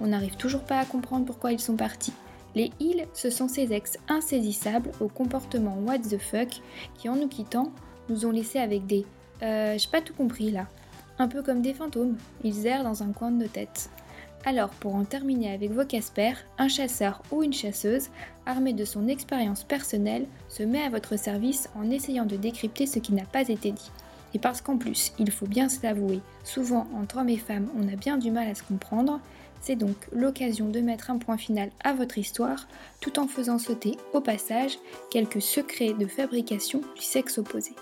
on n'arrive toujours pas à comprendre pourquoi ils sont partis. Les ils, ce sont ces ex insaisissables au comportement what the fuck qui, en nous quittant, nous ont laissés avec des euh, j'ai pas tout compris là. Un peu comme des fantômes, ils errent dans un coin de nos têtes. Alors, pour en terminer avec vos Casper, un chasseur ou une chasseuse, armé de son expérience personnelle, se met à votre service en essayant de décrypter ce qui n'a pas été dit. Et parce qu'en plus, il faut bien se l'avouer, souvent entre hommes et femmes, on a bien du mal à se comprendre, c'est donc l'occasion de mettre un point final à votre histoire, tout en faisant sauter, au passage, quelques secrets de fabrication du sexe opposé.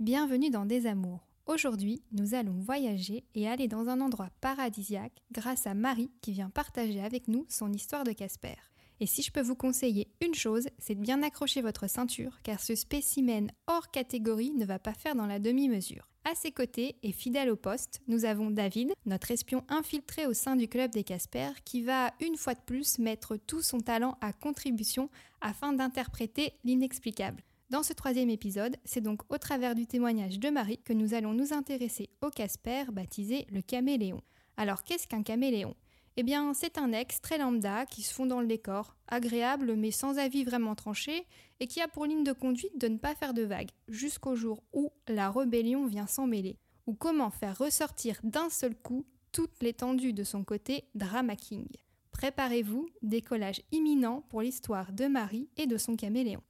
Bienvenue dans Des Amours. Aujourd'hui, nous allons voyager et aller dans un endroit paradisiaque grâce à Marie qui vient partager avec nous son histoire de Casper. Et si je peux vous conseiller une chose, c'est de bien accrocher votre ceinture car ce spécimen hors catégorie ne va pas faire dans la demi-mesure. À ses côtés et fidèle au poste, nous avons David, notre espion infiltré au sein du club des Casper, qui va une fois de plus mettre tout son talent à contribution afin d'interpréter l'inexplicable. Dans ce troisième épisode, c'est donc au travers du témoignage de Marie que nous allons nous intéresser au Casper baptisé le caméléon. Alors qu'est-ce qu'un caméléon? Eh bien, c'est un ex très lambda qui se fond dans le décor, agréable mais sans avis vraiment tranché, et qui a pour ligne de conduite de ne pas faire de vagues, jusqu'au jour où la rébellion vient s'en mêler, ou comment faire ressortir d'un seul coup toute l'étendue de son côté drama king. Préparez-vous, décollage imminent pour l'histoire de Marie et de son caméléon.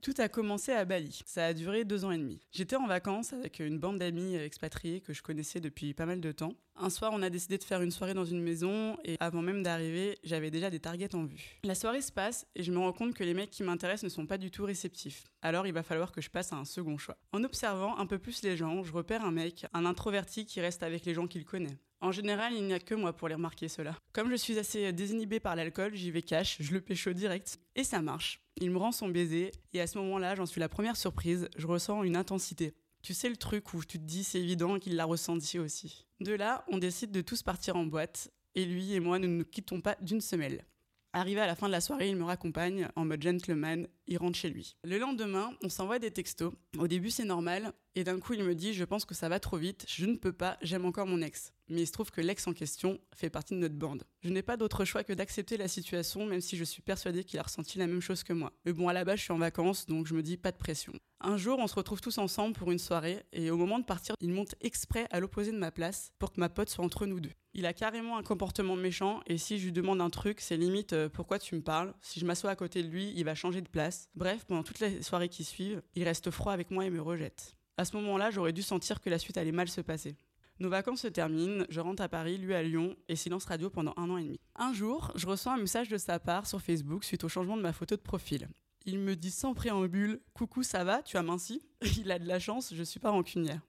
Tout a commencé à Bali. Ça a duré deux ans et demi. J'étais en vacances avec une bande d'amis expatriés que je connaissais depuis pas mal de temps. Un soir, on a décidé de faire une soirée dans une maison et avant même d'arriver, j'avais déjà des targets en vue. La soirée se passe et je me rends compte que les mecs qui m'intéressent ne sont pas du tout réceptifs. Alors il va falloir que je passe à un second choix. En observant un peu plus les gens, je repère un mec, un introverti qui reste avec les gens qu'il connaît. En général, il n'y a que moi pour les remarquer cela. Comme je suis assez désinhibé par l'alcool, j'y vais cash, je le pécho direct et ça marche. Il me rend son baiser et à ce moment-là, j'en suis la première surprise, je ressens une intensité. Tu sais le truc où tu te dis c'est évident qu'il l'a ressenti aussi. De là, on décide de tous partir en boîte et lui et moi, nous ne nous quittons pas d'une semelle. Arrivé à la fin de la soirée, il me raccompagne en mode gentleman, il rentre chez lui. Le lendemain, on s'envoie des textos. Au début, c'est normal, et d'un coup, il me dit Je pense que ça va trop vite, je ne peux pas, j'aime encore mon ex mais il se trouve que l'ex en question fait partie de notre bande. Je n'ai pas d'autre choix que d'accepter la situation, même si je suis persuadée qu'il a ressenti la même chose que moi. Mais bon, à la base, je suis en vacances, donc je me dis pas de pression. Un jour, on se retrouve tous ensemble pour une soirée, et au moment de partir, il monte exprès à l'opposé de ma place pour que ma pote soit entre nous deux. Il a carrément un comportement méchant, et si je lui demande un truc, c'est limite euh, pourquoi tu me parles? Si je m'assois à côté de lui, il va changer de place. Bref, pendant toutes les soirées qui suivent, il reste froid avec moi et me rejette. À ce moment-là, j'aurais dû sentir que la suite allait mal se passer. Nos vacances se terminent, je rentre à Paris, lui à Lyon, et silence radio pendant un an et demi. Un jour, je reçois un message de sa part sur Facebook suite au changement de ma photo de profil. Il me dit sans préambule Coucou, ça va Tu as minci? Il a de la chance, je suis pas rancunière.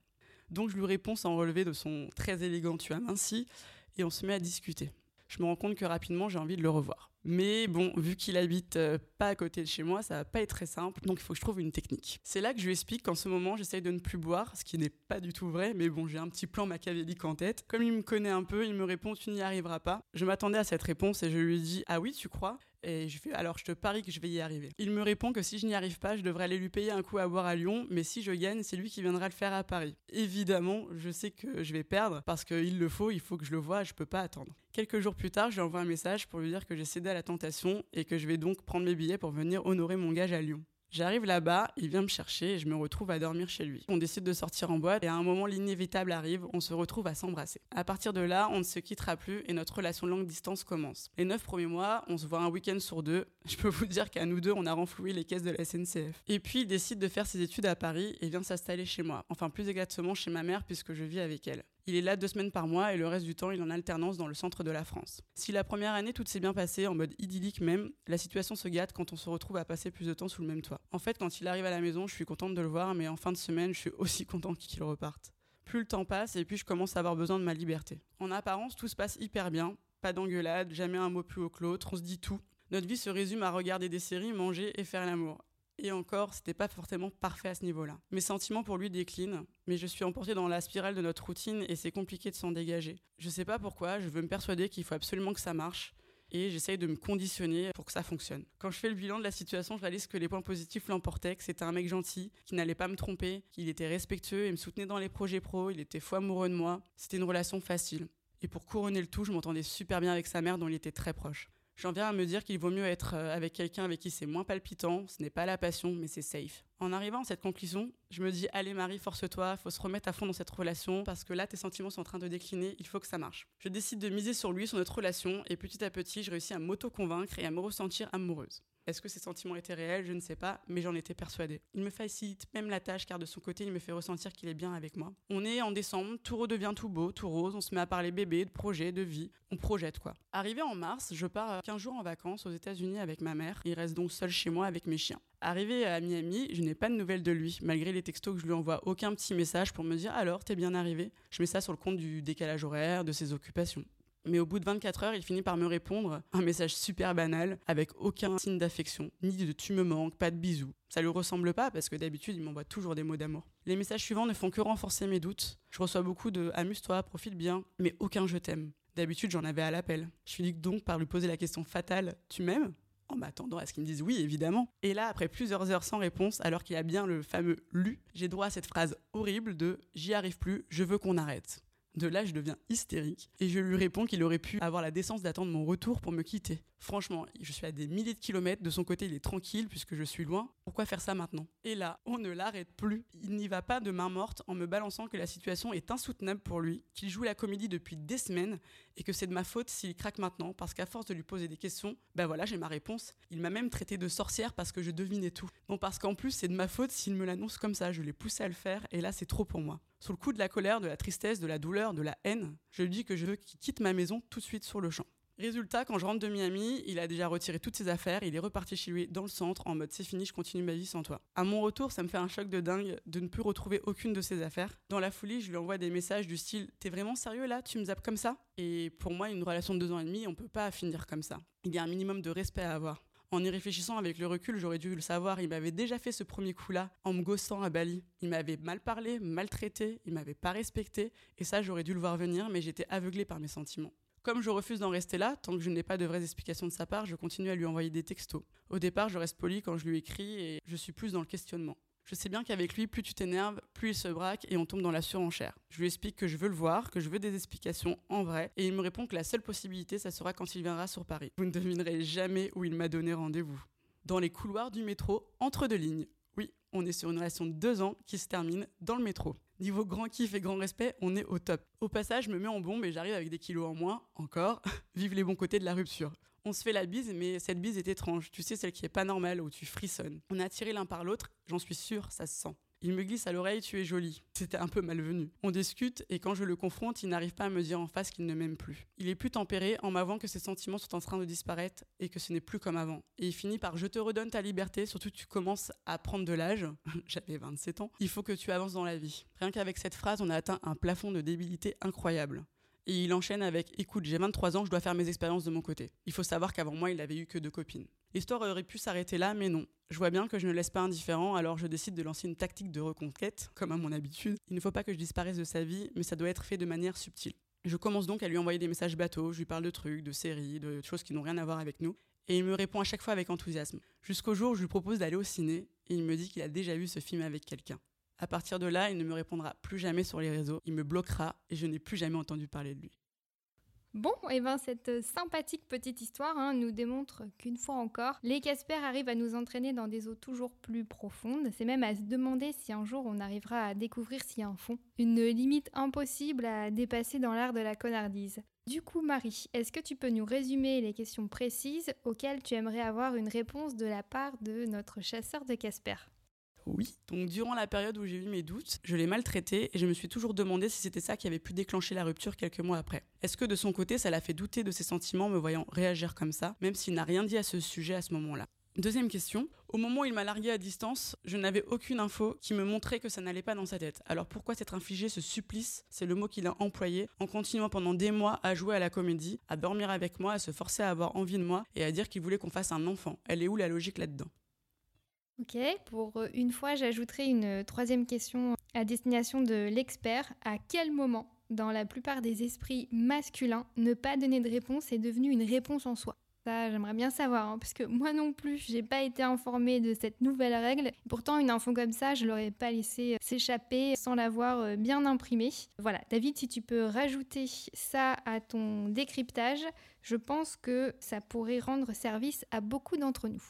Donc je lui réponds sans relever de son très élégant Tu as minci, et on se met à discuter. Je me rends compte que rapidement j'ai envie de le revoir. Mais bon, vu qu'il habite euh, pas à côté de chez moi, ça va pas être très simple, donc il faut que je trouve une technique. C'est là que je lui explique qu'en ce moment, j'essaye de ne plus boire, ce qui n'est pas du tout vrai, mais bon, j'ai un petit plan machiavélique en tête. Comme il me connaît un peu, il me répond Tu n'y arriveras pas. Je m'attendais à cette réponse et je lui dis Ah oui, tu crois? Et je fais alors je te parie que je vais y arriver. Il me répond que si je n'y arrive pas, je devrais aller lui payer un coup à boire à Lyon, mais si je gagne, c'est lui qui viendra le faire à Paris. Évidemment, je sais que je vais perdre parce qu'il le faut, il faut que je le voie, je peux pas attendre. Quelques jours plus tard, je lui envoie un message pour lui dire que j'ai cédé à la tentation et que je vais donc prendre mes billets pour venir honorer mon gage à Lyon. J'arrive là-bas, il vient me chercher et je me retrouve à dormir chez lui. On décide de sortir en boîte et à un moment l'inévitable arrive, on se retrouve à s'embrasser. À partir de là, on ne se quittera plus et notre relation longue distance commence. Les neuf premiers mois, on se voit un week-end sur deux. Je peux vous dire qu'à nous deux, on a renfloué les caisses de la SNCF. Et puis il décide de faire ses études à Paris et vient s'installer chez moi. Enfin plus exactement chez ma mère puisque je vis avec elle. Il est là deux semaines par mois et le reste du temps, il en alternance dans le centre de la France. Si la première année, tout s'est bien passé, en mode idyllique même, la situation se gâte quand on se retrouve à passer plus de temps sous le même toit. En fait, quand il arrive à la maison, je suis contente de le voir, mais en fin de semaine, je suis aussi contente qu'il reparte. Plus le temps passe et puis je commence à avoir besoin de ma liberté. En apparence, tout se passe hyper bien. Pas d'engueulade, jamais un mot plus haut que l'autre, on se dit tout. Notre vie se résume à regarder des séries, manger et faire l'amour. Et encore, c'était pas forcément parfait à ce niveau-là. Mes sentiments pour lui déclinent, mais je suis emportée dans la spirale de notre routine et c'est compliqué de s'en dégager. Je sais pas pourquoi, je veux me persuader qu'il faut absolument que ça marche et j'essaye de me conditionner pour que ça fonctionne. Quand je fais le bilan de la situation, je réalise que les points positifs l'emportaient, que c'était un mec gentil, qui n'allait pas me tromper, qu'il était respectueux et me soutenait dans les projets pro, il était fou amoureux de moi. C'était une relation facile. Et pour couronner le tout, je m'entendais super bien avec sa mère dont il était très proche. J'en viens à me dire qu'il vaut mieux être euh, avec quelqu'un avec qui c'est moins palpitant, ce n'est pas la passion, mais c'est safe. En arrivant à cette conclusion, je me dis allez Marie, force-toi, faut se remettre à fond dans cette relation parce que là tes sentiments sont en train de décliner, il faut que ça marche. Je décide de miser sur lui, sur notre relation et petit à petit, je réussis à m'auto-convaincre et à me ressentir amoureuse. Est-ce que ces sentiments étaient réels? Je ne sais pas, mais j'en étais persuadée. Il me facilite même la tâche car de son côté, il me fait ressentir qu'il est bien avec moi. On est en décembre, tout redevient tout beau, tout rose, on se met à parler bébé, de projet, de vie, on projette quoi. Arrivé en mars, je pars 15 jours en vacances aux États-Unis avec ma mère. Il reste donc seul chez moi avec mes chiens. Arrivé à Miami, je n'ai pas de nouvelles de lui, malgré les textos que je lui envoie, aucun petit message pour me dire alors t'es bien arrivé? Je mets ça sur le compte du décalage horaire, de ses occupations. Mais au bout de 24 heures, il finit par me répondre un message super banal, avec aucun signe d'affection, ni de tu me manques, pas de bisous. Ça lui ressemble pas parce que d'habitude, il m'envoie toujours des mots d'amour. Les messages suivants ne font que renforcer mes doutes. Je reçois beaucoup de amuse-toi, profite bien, mais aucun je t'aime. D'habitude, j'en avais à l'appel. Je finis donc par lui poser la question fatale Tu m'aimes? En m'attendant à ce qu'il me dise oui, évidemment. Et là, après plusieurs heures sans réponse, alors qu'il a bien le fameux lu, j'ai droit à cette phrase horrible de J'y arrive plus, je veux qu'on arrête. De là, je deviens hystérique et je lui réponds qu'il aurait pu avoir la décence d'attendre mon retour pour me quitter. Franchement, je suis à des milliers de kilomètres, de son côté il est tranquille puisque je suis loin. Pourquoi faire ça maintenant? Et là, on ne l'arrête plus. Il n'y va pas de main morte en me balançant que la situation est insoutenable pour lui, qu'il joue la comédie depuis des semaines et que c'est de ma faute s'il craque maintenant parce qu'à force de lui poser des questions, ben voilà, j'ai ma réponse. Il m'a même traité de sorcière parce que je devinais tout. Non, parce qu'en plus, c'est de ma faute s'il me l'annonce comme ça. Je l'ai poussé à le faire et là, c'est trop pour moi. Sous le coup de la colère, de la tristesse, de la douleur, de la haine, je lui dis que je veux qu'il quitte ma maison tout de suite sur le champ. Résultat, quand je rentre de Miami, il a déjà retiré toutes ses affaires, il est reparti chez lui dans le centre en mode c'est fini, je continue ma vie sans toi. À mon retour, ça me fait un choc de dingue de ne plus retrouver aucune de ses affaires. Dans la folie, je lui envoie des messages du style T'es vraiment sérieux là? Tu me zappes comme ça? Et pour moi, une relation de deux ans et demi, on peut pas finir comme ça. Il y a un minimum de respect à avoir. En y réfléchissant avec le recul, j'aurais dû le savoir, il m'avait déjà fait ce premier coup-là en me gossant à Bali. Il m'avait mal parlé, maltraité, il m'avait pas respecté, et ça j'aurais dû le voir venir, mais j'étais aveuglée par mes sentiments. Comme je refuse d'en rester là, tant que je n'ai pas de vraies explications de sa part, je continue à lui envoyer des textos. Au départ, je reste poli quand je lui écris et je suis plus dans le questionnement. Je sais bien qu'avec lui, plus tu t'énerves, plus il se braque et on tombe dans la surenchère. Je lui explique que je veux le voir, que je veux des explications en vrai, et il me répond que la seule possibilité, ça sera quand il viendra sur Paris. Vous ne devinerez jamais où il m'a donné rendez-vous. Dans les couloirs du métro, entre deux lignes. Oui, on est sur une relation de deux ans qui se termine dans le métro. Niveau grand kiff et grand respect, on est au top. Au passage, je me mets en bombe et j'arrive avec des kilos en moins, encore. Vive les bons côtés de la rupture. On se fait la bise, mais cette bise est étrange. Tu sais, celle qui est pas normale, où tu frissonnes. On est attirés l'un par l'autre, j'en suis sûre, ça se sent. Il me glisse à l'oreille Tu es jolie. C'était un peu malvenu. On discute et quand je le confronte, il n'arrive pas à me dire en face qu'il ne m'aime plus. Il est plus tempéré en m'avouant que ses sentiments sont en train de disparaître et que ce n'est plus comme avant. Et il finit par Je te redonne ta liberté, surtout tu commences à prendre de l'âge. J'avais 27 ans. Il faut que tu avances dans la vie. Rien qu'avec cette phrase, on a atteint un plafond de débilité incroyable. Et il enchaîne avec Écoute, j'ai 23 ans, je dois faire mes expériences de mon côté. Il faut savoir qu'avant moi, il avait eu que deux copines. L'histoire aurait pu s'arrêter là, mais non. Je vois bien que je ne laisse pas indifférent, alors je décide de lancer une tactique de reconquête, comme à mon habitude. Il ne faut pas que je disparaisse de sa vie, mais ça doit être fait de manière subtile. Je commence donc à lui envoyer des messages bateaux, je lui parle de trucs, de séries, de choses qui n'ont rien à voir avec nous, et il me répond à chaque fois avec enthousiasme. Jusqu'au jour où je lui propose d'aller au ciné, et il me dit qu'il a déjà vu ce film avec quelqu'un. À partir de là, il ne me répondra plus jamais sur les réseaux, il me bloquera, et je n'ai plus jamais entendu parler de lui. Bon, et eh ben cette sympathique petite histoire hein, nous démontre qu'une fois encore, les Casper arrivent à nous entraîner dans des eaux toujours plus profondes. C'est même à se demander si un jour on arrivera à découvrir s'il y a un fond. Une limite impossible à dépasser dans l'art de la connardise. Du coup, Marie, est-ce que tu peux nous résumer les questions précises auxquelles tu aimerais avoir une réponse de la part de notre chasseur de Casper oui. Donc durant la période où j'ai eu mes doutes, je l'ai maltraité et je me suis toujours demandé si c'était ça qui avait pu déclencher la rupture quelques mois après. Est-ce que de son côté, ça l'a fait douter de ses sentiments me voyant réagir comme ça, même s'il n'a rien dit à ce sujet à ce moment-là? Deuxième question. Au moment où il m'a largué à distance, je n'avais aucune info qui me montrait que ça n'allait pas dans sa tête. Alors pourquoi s'être infligé ce supplice, c'est le mot qu'il a employé, en continuant pendant des mois à jouer à la comédie, à dormir avec moi, à se forcer à avoir envie de moi et à dire qu'il voulait qu'on fasse un enfant Elle est où la logique là-dedans? Ok, pour euh, une fois, j'ajouterai une troisième question à destination de l'expert. À quel moment, dans la plupart des esprits masculins, ne pas donner de réponse est devenu une réponse en soi? Ça, j'aimerais bien savoir, hein, parce que moi non plus, j'ai pas été informée de cette nouvelle règle. Pourtant, une info comme ça, je l'aurais pas laissé euh, s'échapper sans l'avoir euh, bien imprimée. Voilà, David, si tu peux rajouter ça à ton décryptage, je pense que ça pourrait rendre service à beaucoup d'entre nous.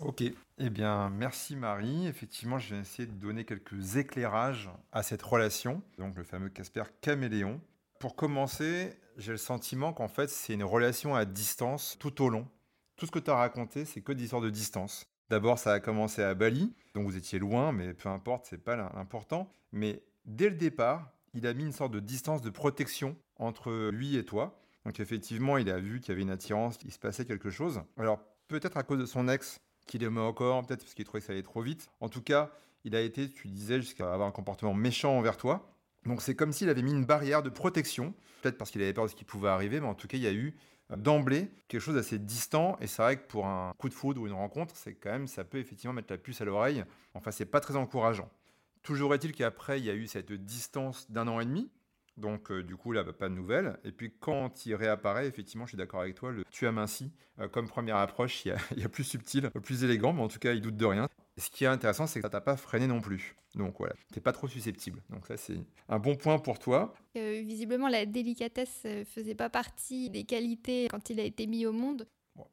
Ok, eh bien merci Marie. Effectivement, je vais essayer de donner quelques éclairages à cette relation, donc le fameux Casper caméléon. Pour commencer, j'ai le sentiment qu'en fait, c'est une relation à distance tout au long. Tout ce que tu as raconté, c'est que d'histoire de distance. D'abord, ça a commencé à Bali, donc vous étiez loin, mais peu importe, c'est pas l'important. Mais dès le départ, il a mis une sorte de distance de protection entre lui et toi. Donc effectivement, il a vu qu'il y avait une attirance, qu'il se passait quelque chose. Alors peut-être à cause de son ex, qu'il aimait encore, peut-être parce qu'il trouvait que ça allait trop vite. En tout cas, il a été, tu disais, jusqu'à avoir un comportement méchant envers toi. Donc c'est comme s'il avait mis une barrière de protection, peut-être parce qu'il avait peur de ce qui pouvait arriver, mais en tout cas il y a eu euh, d'emblée quelque chose d'assez distant et c'est vrai que pour un coup de foudre ou une rencontre, c'est quand même ça peut effectivement mettre la puce à l'oreille. Enfin c'est pas très encourageant. Toujours est-il qu'après il y a eu cette distance d'un an et demi. Donc euh, du coup là bah, pas de nouvelles. Et puis quand il réapparaît, effectivement je suis d'accord avec toi, le tu as minci euh, comme première approche, il y, a, plus subtil, plus élégant, mais en tout cas il doute de rien ce qui est intéressant, c'est que ça t'a pas freiné non plus. Donc voilà, t'es pas trop susceptible. Donc ça, c'est un bon point pour toi. Euh, visiblement, la délicatesse euh, faisait pas partie des qualités quand il a été mis au monde.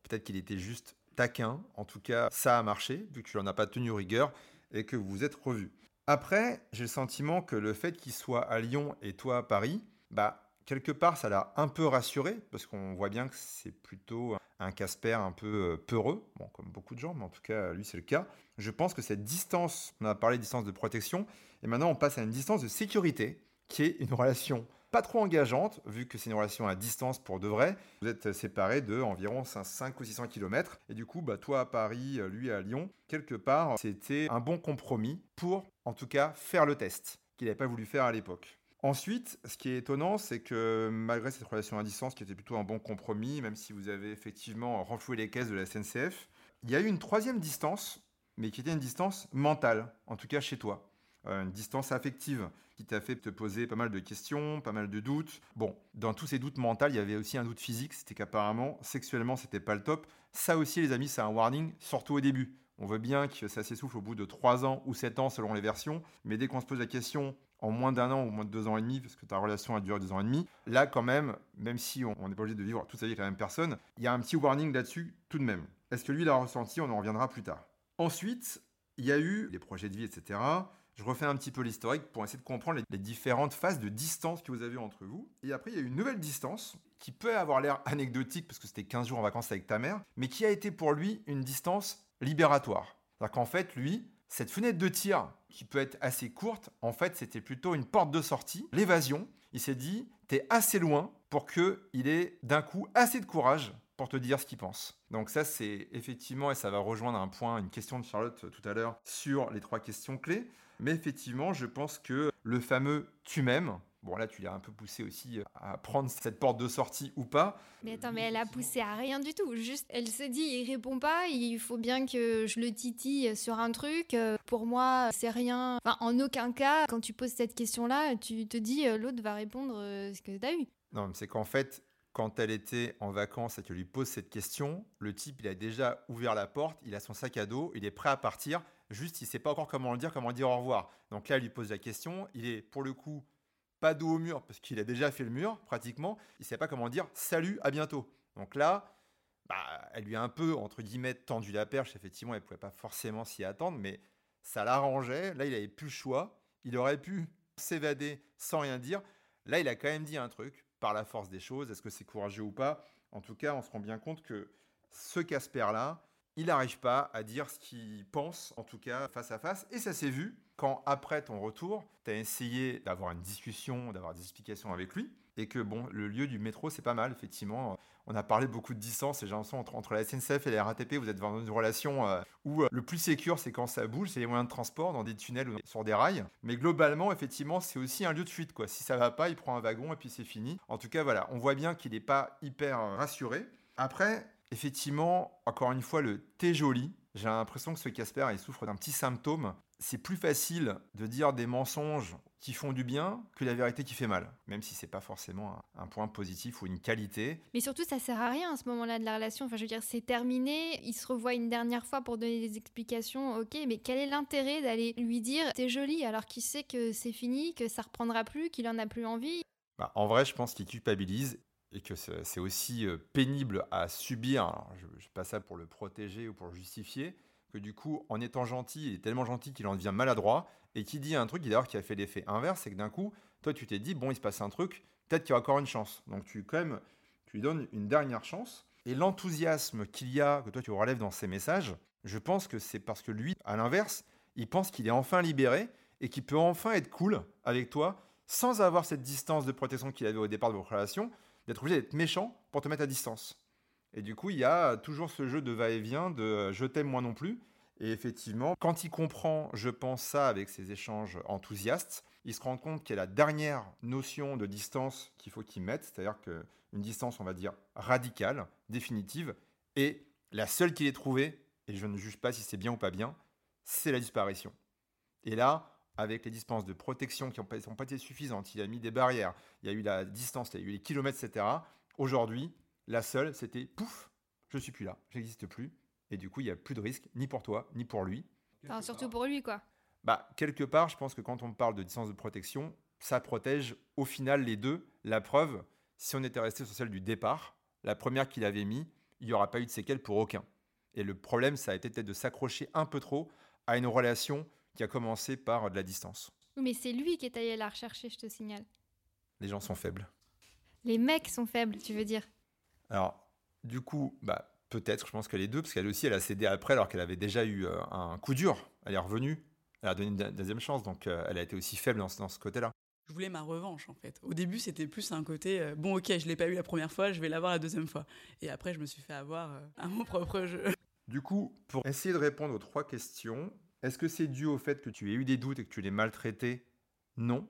Peut-être qu'il était juste taquin. En tout cas, ça a marché, vu que tu n'en as pas tenu rigueur et que vous vous êtes revus. Après, j'ai le sentiment que le fait qu'il soit à Lyon et toi à Paris, bah, quelque part, ça l'a un peu rassuré, parce qu'on voit bien que c'est plutôt un Casper un peu euh, peureux, bon, comme beaucoup de gens, mais en tout cas, lui, c'est le cas. Je pense que cette distance, on a parlé de distance de protection, et maintenant on passe à une distance de sécurité, qui est une relation pas trop engageante, vu que c'est une relation à distance pour de vrai. Vous êtes séparés de environ 5 ou 600 km, et du coup, bah, toi à Paris, lui à Lyon, quelque part, c'était un bon compromis pour, en tout cas, faire le test qu'il n'avait pas voulu faire à l'époque. Ensuite, ce qui est étonnant, c'est que malgré cette relation à distance qui était plutôt un bon compromis, même si vous avez effectivement renfloué les caisses de la SNCF, il y a eu une troisième distance, mais qui était une distance mentale, en tout cas chez toi. Euh, une distance affective qui t'a fait te poser pas mal de questions, pas mal de doutes. Bon, dans tous ces doutes mentaux, il y avait aussi un doute physique, c'était qu'apparemment, sexuellement, c'était pas le top. Ça aussi, les amis, c'est un warning, surtout au début. On veut bien que ça s'essouffle au bout de 3 ans ou 7 ans selon les versions, mais dès qu'on se pose la question en moins d'un an ou moins de deux ans et demi, parce que ta relation a duré deux ans et demi, là quand même, même si on n'est pas obligé de vivre toute sa vie avec la même personne, il y a un petit warning là-dessus tout de même. Est-ce que lui l'a ressenti On en reviendra plus tard. Ensuite, il y a eu des projets de vie, etc. Je refais un petit peu l'historique pour essayer de comprendre les, différentes phases de distance que vous avez entre vous. Et après, il y a une nouvelle distance qui peut avoir l'air anecdotique parce que c'était 15 jours en vacances avec ta mère, mais qui a été pour lui une distance libératoire. C'est-à-dire qu'en fait, lui, cette fenêtre de tir, qui peut être assez courte, en fait, c'était plutôt une porte de sortie, l'évasion. Il s'est dit, t'es assez loin pour qu'il ait d'un coup assez de courage pour te dire ce qu'il pense. Donc ça, c'est effectivement, et ça va rejoindre un point, une question de Charlotte tout à l'heure sur les trois questions clés. Mais effectivement, je pense que le fameux tu m'aimes, Bon, là, tu l'as un peu poussé aussi à prendre cette porte de sortie ou pas. Mais attends, mais elle a poussé à rien du tout. Juste, elle se dit, il répond pas, il faut bien que je le titille sur un truc. Pour moi, c'est rien. Enfin, en aucun cas, quand tu poses cette question-là, tu te dis, euh, l'autre va répondre euh, ce que tu as eu. Non, mais c'est qu'en fait, quand elle était en vacances et que lui pose cette question, le type, il a déjà ouvert la porte, il a son sac à dos, il est prêt à partir. Juste, il sait pas encore comment le dire, comment dire au revoir. Donc là, elle lui pose la question. Il est, pour le coup, pas dos au mur, parce qu'il a déjà fait le mur, pratiquement. Il ne sait pas comment dire salut, à bientôt. Donc là, bah, elle lui a un peu, entre guillemets, tendu la perche. Effectivement, elle ne pouvait pas forcément s'y attendre, mais ça l'arrangeait. Là, il n'avait plus le choix. Il aurait pu s'évader sans rien dire. Là, il a quand même dit un truc, par la force des choses. Est-ce que c'est courageux ou pas? En tout cas, on se rend bien compte que ce Casper-là, il n'arrive pas à dire ce qu'il pense, en tout cas face à face. Et ça s'est vu, quand après ton retour, tu as essayé d'avoir une discussion, d'avoir des explications avec lui, et que bon, le lieu du métro, c'est pas mal, effectivement. On a parlé beaucoup de distance, et j'ai l'impression entre, entre la SNCF et la RATP, vous êtes dans une relation euh, où euh, le plus sécur, c'est quand ça bouge, c'est les moyens de transport, dans des tunnels ou sur des rails. Mais globalement, effectivement, c'est aussi un lieu de fuite, quoi. Si ça va pas, il prend un wagon et puis c'est fini. En tout cas, voilà, on voit bien qu'il n'est pas hyper rassuré. Après, effectivement, encore une fois, le t'es joli. J'ai l'impression que ce Casper, il souffre d'un petit symptôme. C'est plus facile de dire des mensonges qui font du bien que la vérité qui fait mal, même si c'est pas forcément un, point positif ou une qualité. Mais surtout, ça sert à rien à ce moment-là de la relation. Enfin, je veux dire, c'est terminé. Il se revoit une dernière fois pour donner des explications. Ok, mais quel est l'intérêt d'aller lui dire t'es jolie alors qu'il sait que c'est fini, que ça reprendra plus, qu'il en a plus envie? Bah, En vrai, je pense qu'il culpabilise et que c'est aussi euh, pénible à subir, je ne sais pas ça pour le protéger ou pour le justifier, du coup, en étant gentil, il est tellement gentil qu'il en devient maladroit, et qui dit un truc, d'ailleurs, qui a fait l'effet inverse, c'est que d'un coup, toi, tu t'es dit, bon, il se passe un truc, peut-être qu'il y a encore une chance. Donc, tu, quand même, tu lui donnes une dernière chance. Et l'enthousiasme qu'il y a, que toi, tu relèves dans ces messages, je pense que c'est parce que lui, à l'inverse, il pense qu'il est enfin libéré et qu'il peut enfin être cool avec toi, sans avoir cette distance de protection qu'il avait au départ de votre relation, d'être obligé d'être méchant pour te mettre à distance. Et du coup, il y a toujours ce jeu de va-et-vient, de je t'aime moi non plus. Et effectivement, quand il comprend, je pense ça avec ses échanges enthousiastes, il se rend compte qu'il y a la dernière notion de distance qu'il faut qu'il mette, c'est-à-dire qu'une distance, on va dire, radicale, définitive, et la seule qu'il ait trouvée, et je ne juge pas si c'est bien ou pas bien, c'est la disparition. Et là, avec les distances de protection qui n'ont pas, été suffisantes, il a mis des barrières, il y a eu la distance, il y a eu les kilomètres, etc. Aujourd'hui, la seule, c'était pouf, je suis plus là, j'existe plus. Et du coup, il n'y a plus de risque, ni pour toi, ni pour lui. Enfin, surtout pour lui, quoi. Bah, quelque part, je pense que quand on parle de distance de protection, ça protège au final les deux. La preuve, si on était resté sur celle du départ, la première qu'il avait mis, il n'y aura pas eu de séquelles pour aucun. Et le problème, ça a été peut-être de s'accrocher un peu trop à une relation qui a commencé par de la distance. mais c'est lui qui est allé la rechercher, je te signale. Les gens sont faibles. Les mecs sont faibles, tu veux dire Alors, du coup, bah, peut-être, je pense que les deux, parce qu'elle aussi, elle a cédé après alors qu'elle avait déjà eu euh, un coup dur. Elle est revenue, elle a donné une deuxième chance, donc euh, elle a été aussi faible dans, ce côté-là. Je voulais ma revanche en fait. Au début, c'était plus un côté euh, bon, ok, je l'ai pas eu la première fois, je vais l'avoir la deuxième fois. Et après, je me suis fait avoir à mon propre jeu. Du coup, pour essayer de répondre aux trois questions, est-ce que c'est dû au fait que tu aies eu des doutes et que tu l'aies maltraité Non.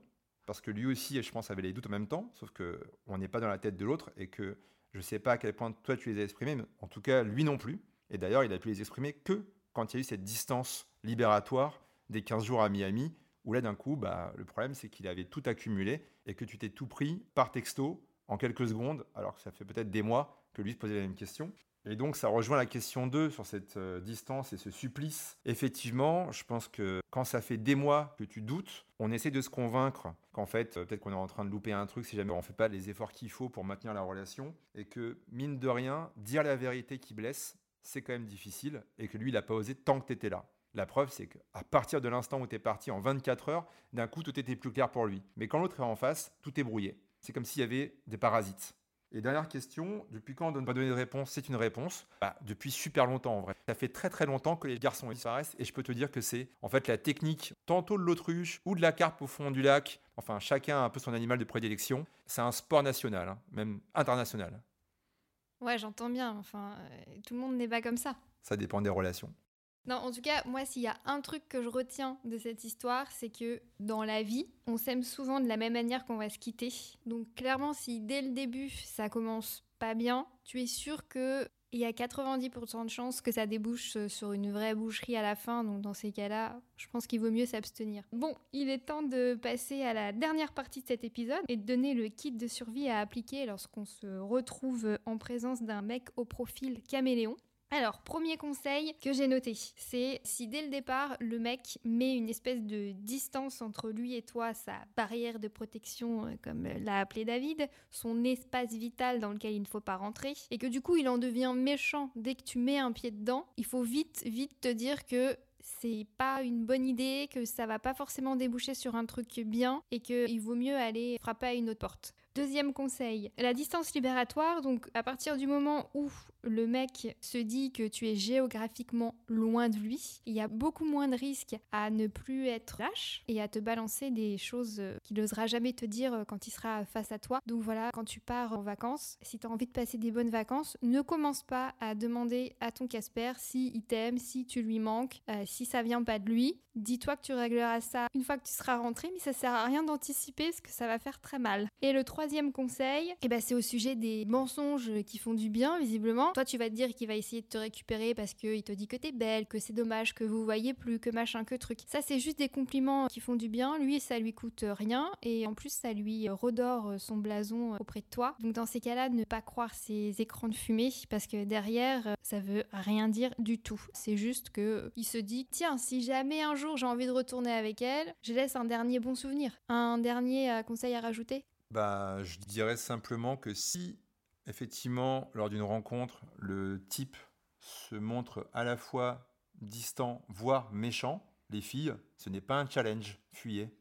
Parce que lui aussi, je pense, avait les doutes en même temps, sauf qu'on n'est pas dans la tête de l'autre et que je ne sais pas à quel point toi tu les as exprimés, mais en tout cas, lui non plus. Et d'ailleurs, il a pu les exprimer que quand il y a eu cette distance libératoire des 15 jours à Miami, où là, d'un coup, bah, le problème, c'est qu'il avait tout accumulé et que tu t'es tout pris par texto en quelques secondes, alors que ça fait peut-être des mois que lui se posait la même question. Et donc, ça rejoint la question 2 sur cette euh, distance et ce supplice. Effectivement, je pense que quand ça fait des mois que tu doutes, on essaie de se convaincre qu'en fait, euh, peut-être qu'on est en train de louper un truc si jamais on ne fait pas les efforts qu'il faut pour maintenir la relation. Et que, mine de rien, dire la vérité qui blesse, c'est quand même difficile. Et que lui, il n'a pas osé tant que tu étais là. La preuve, c'est qu'à partir de l'instant où tu es parti en 24 heures, d'un coup, tout était plus clair pour lui. Mais quand l'autre est en face, tout est brouillé. C'est comme s'il y avait des parasites. Et dernière question, depuis quand on ne donne pas donner de réponse C'est une réponse? Bah, depuis super longtemps en vrai. Ça fait très très longtemps que les garçons disparaissent et je peux te dire que c'est en fait la technique tantôt de l'autruche ou de la carpe au fond du lac. Enfin, chacun a un peu son animal de prédilection. C'est un sport national, hein, même international. Ouais, j'entends bien. Enfin, euh, tout le monde n'est pas comme ça. Ça dépend des relations. Non, en tout cas, moi, s'il y a un truc que je retiens de cette histoire, c'est que dans la vie, on s'aime souvent de la même manière qu'on va se quitter. Donc, clairement, si dès le début, ça commence pas bien, tu es sûr que il y a 90% de chances que ça débouche euh, sur une vraie boucherie à la fin, donc dans ces cas-là, je pense qu'il vaut mieux s'abstenir. Bon, il est temps de passer à la dernière partie de cet épisode et de donner le kit de survie à appliquer lorsqu'on se retrouve en présence d'un mec au profil caméléon. Alors, premier conseil que j'ai noté, c'est si dès le départ, le mec met une espèce de distance entre lui et toi, sa barrière de protection, euh, comme l'a appelé David, son espace vital dans lequel il ne faut pas rentrer, et que du coup il en devient méchant dès que tu mets un pied dedans, il faut vite, vite te dire que c'est pas une bonne idée, que ça va pas forcément déboucher sur un truc bien, et qu'il vaut mieux aller frapper à une autre porte. Deuxième conseil, la distance libératoire. Donc à partir du moment où le mec se dit que tu es géographiquement loin de lui, il y a beaucoup moins de risques à ne plus être lâche et à te balancer des choses qu'il n'osera jamais te dire quand il sera face à toi. Donc voilà, quand tu pars en vacances, si tu as envie de passer des bonnes vacances, ne commence pas à demander à ton Casper si il t'aime, si tu lui manques, euh, si ça vient pas de lui. Dis-toi que tu régleras ça une fois que tu seras rentré, mais ça sert à rien d'anticiper parce que ça va faire très mal. Et le troisième conseil, eh ben, c'est au sujet des mensonges qui font du bien, visiblement. Toi, tu vas te dire qu'il va essayer de te récupérer parce qu'il te dit que t'es belle, que c'est dommage, que vous voyez plus, que machin, que truc. Ça, c'est juste des compliments qui font du bien. Lui, ça lui coûte rien et en plus, ça lui redore son blason auprès de toi. Donc, dans ces cas-là, ne pas croire ces écrans de fumée parce que derrière, ça veut rien dire du tout. C'est juste que il se dit, tiens, si jamais un jour j'ai envie de retourner avec elle, je laisse un dernier bon souvenir. Un dernier euh, conseil à rajouter? Bah, je dirais simplement que si effectivement, lors d'une rencontre, le type se montre à la fois distant, voire méchant, les filles, ce n'est pas un challenge, fuyez.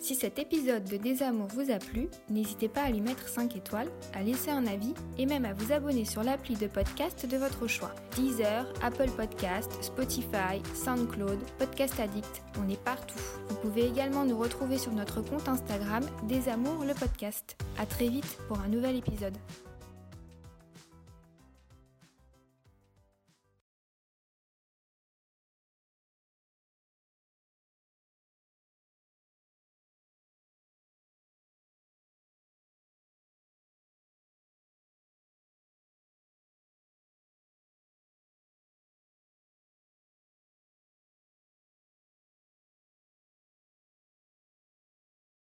Si cet épisode de Désamour vous a plu, n'hésitez pas à lui mettre 5 étoiles, à laisser un avis et même à vous abonner sur l'appli de podcast de votre choix. Deezer, Apple Podcast, Spotify, SoundCloud, Podcast Addict, on est partout. Vous pouvez également nous retrouver sur notre compte Instagram Désamour le podcast. À très vite pour un nouvel épisode.